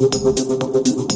Thank